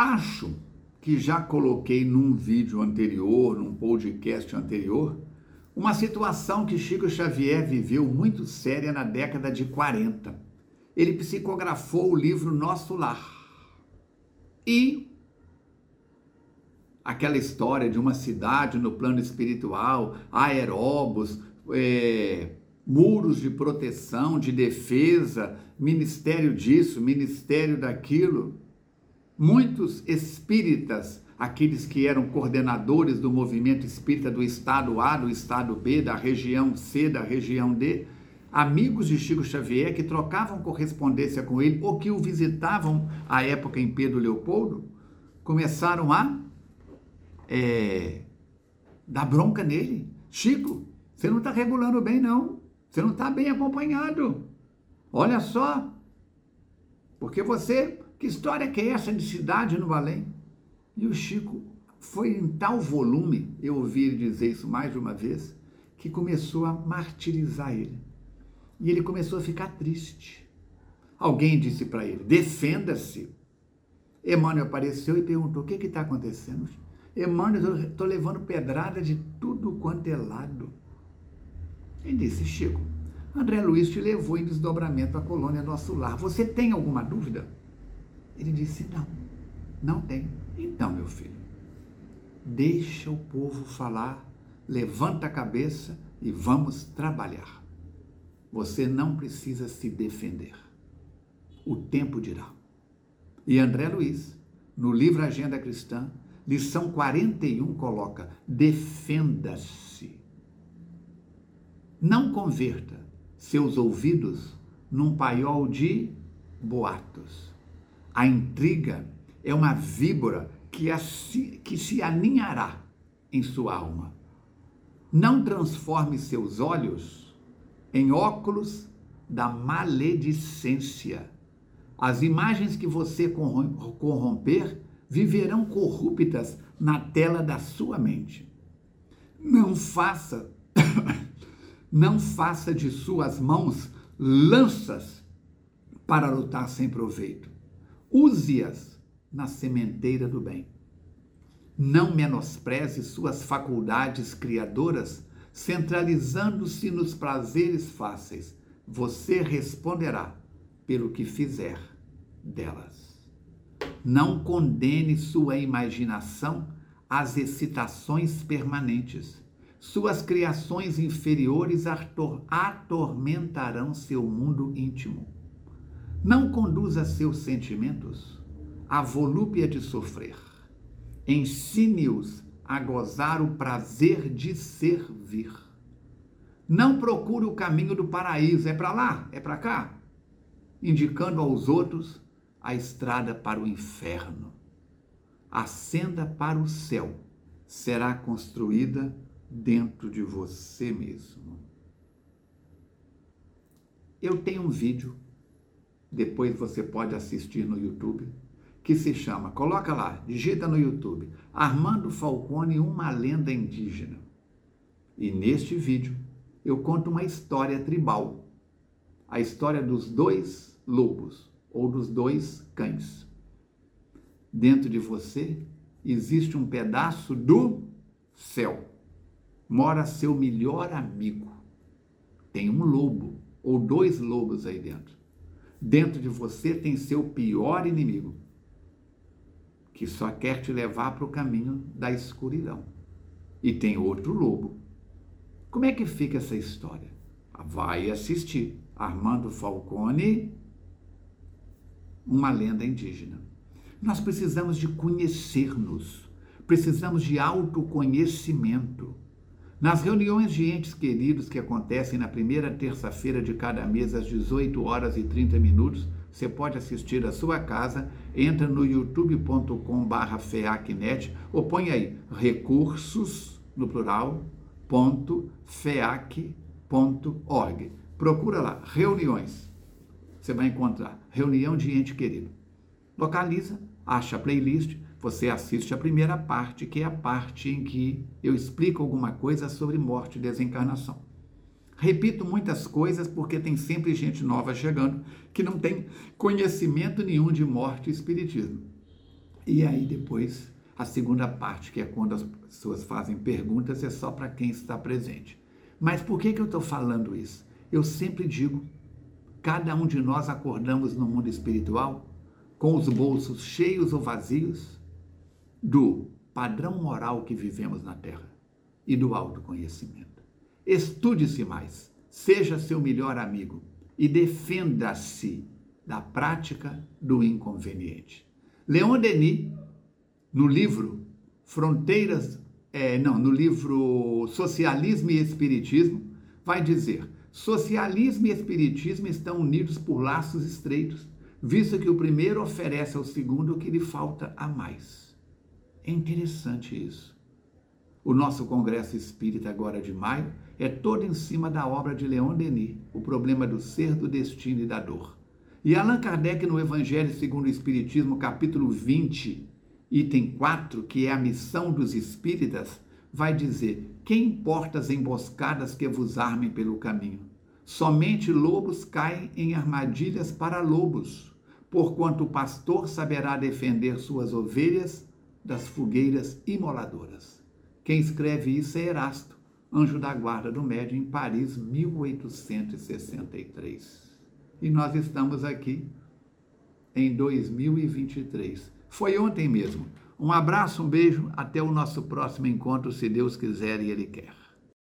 Acho que já coloquei num vídeo anterior, num podcast anterior, uma situação que Chico Xavier viveu muito séria na década de 40. Ele psicografou o livro Nosso Lar. E aquela história de uma cidade no plano espiritual, aeróbos, é, muros de proteção, de defesa, ministério disso, ministério daquilo. Muitos espíritas, aqueles que eram coordenadores do movimento espírita do estado A, do estado B, da região C, da região D, amigos de Chico Xavier que trocavam correspondência com ele ou que o visitavam à época em Pedro Leopoldo, começaram a é, dar bronca nele. Chico, você não está regulando bem, não. Você não está bem acompanhado. Olha só. Porque você que história que é essa de cidade no além? E o Chico foi em tal volume, eu ouvi ele dizer isso mais de uma vez, que começou a martirizar ele. E ele começou a ficar triste. Alguém disse para ele: defenda-se. Emmanuel apareceu e perguntou: o que está acontecendo? Emmanuel, estou levando pedrada de tudo quanto é lado. Ele disse: Chico, André Luiz te levou em desdobramento à colônia Nosso Lar. Você tem alguma dúvida? Ele disse: Não, não tem. Então, meu filho, deixa o povo falar, levanta a cabeça e vamos trabalhar. Você não precisa se defender. O tempo dirá. E André Luiz, no livro Agenda Cristã, lição 41, coloca: defenda-se. Não converta seus ouvidos num paiol de boatos a intriga é uma víbora que, assim, que se aninhará em sua alma. Não transforme seus olhos em óculos da maledicência. As imagens que você corromper viverão corruptas na tela da sua mente. Não faça, não faça de suas mãos lanças para lutar sem proveito use-as na sementeira do bem. Não menospreze suas faculdades criadoras, centralizando-se nos prazeres fáceis. Você responderá pelo que fizer delas. Não condene sua imaginação às excitações permanentes. Suas criações inferiores atormentarão seu mundo íntimo não conduza seus sentimentos à volúpia de sofrer. Ensine-os a gozar o prazer de servir. Não procure o caminho do paraíso, é para lá, é para cá, indicando aos outros a estrada para o inferno. A senda para o céu será construída dentro de você mesmo. Eu tenho um vídeo depois você pode assistir no YouTube, que se chama, coloca lá, digita no YouTube, Armando Falcone, uma lenda indígena. E neste vídeo eu conto uma história tribal, a história dos dois lobos ou dos dois cães. Dentro de você existe um pedaço do céu. Mora seu melhor amigo. Tem um lobo ou dois lobos aí dentro. Dentro de você tem seu pior inimigo, que só quer te levar para o caminho da escuridão. E tem outro lobo. Como é que fica essa história? Vai assistir. Armando Falcone, uma lenda indígena. Nós precisamos de conhecer-nos, precisamos de autoconhecimento. Nas reuniões de entes queridos que acontecem na primeira terça-feira de cada mês, às 18 horas e 30 minutos, você pode assistir da sua casa, entra no youtube.com.br feacnet ou põe aí recursos, no plural, ponto, feac.org. Procura lá, reuniões. Você vai encontrar reunião de ente querido. Localiza, acha a playlist, você assiste a primeira parte, que é a parte em que eu explico alguma coisa sobre morte e desencarnação. Repito muitas coisas porque tem sempre gente nova chegando que não tem conhecimento nenhum de morte e espiritismo. E aí depois a segunda parte, que é quando as pessoas fazem perguntas, é só para quem está presente. Mas por que, que eu estou falando isso? Eu sempre digo, cada um de nós acordamos no mundo espiritual com os bolsos cheios ou vazios do padrão moral que vivemos na Terra e do autoconhecimento. Estude-se mais, seja seu melhor amigo e defenda-se da prática do inconveniente. Leon Denis, no livro Fronteiras, é, não, no livro Socialismo e Espiritismo, vai dizer: socialismo e espiritismo estão unidos por laços estreitos, visto que o primeiro oferece ao segundo o que lhe falta a mais. É interessante isso. O nosso Congresso Espírita, agora de maio, é todo em cima da obra de Leon Denis, O Problema do Ser, do Destino e da Dor. E Allan Kardec, no Evangelho segundo o Espiritismo, capítulo 20, item 4, que é a missão dos espíritas, vai dizer: Que importa as emboscadas que vos armem pelo caminho? Somente lobos caem em armadilhas para lobos, porquanto o pastor saberá defender suas ovelhas das fogueiras imoladoras. Quem escreve isso é Erasto, anjo da guarda do médio em Paris, 1863. E nós estamos aqui em 2023. Foi ontem mesmo. Um abraço, um beijo, até o nosso próximo encontro, se Deus quiser e Ele quer.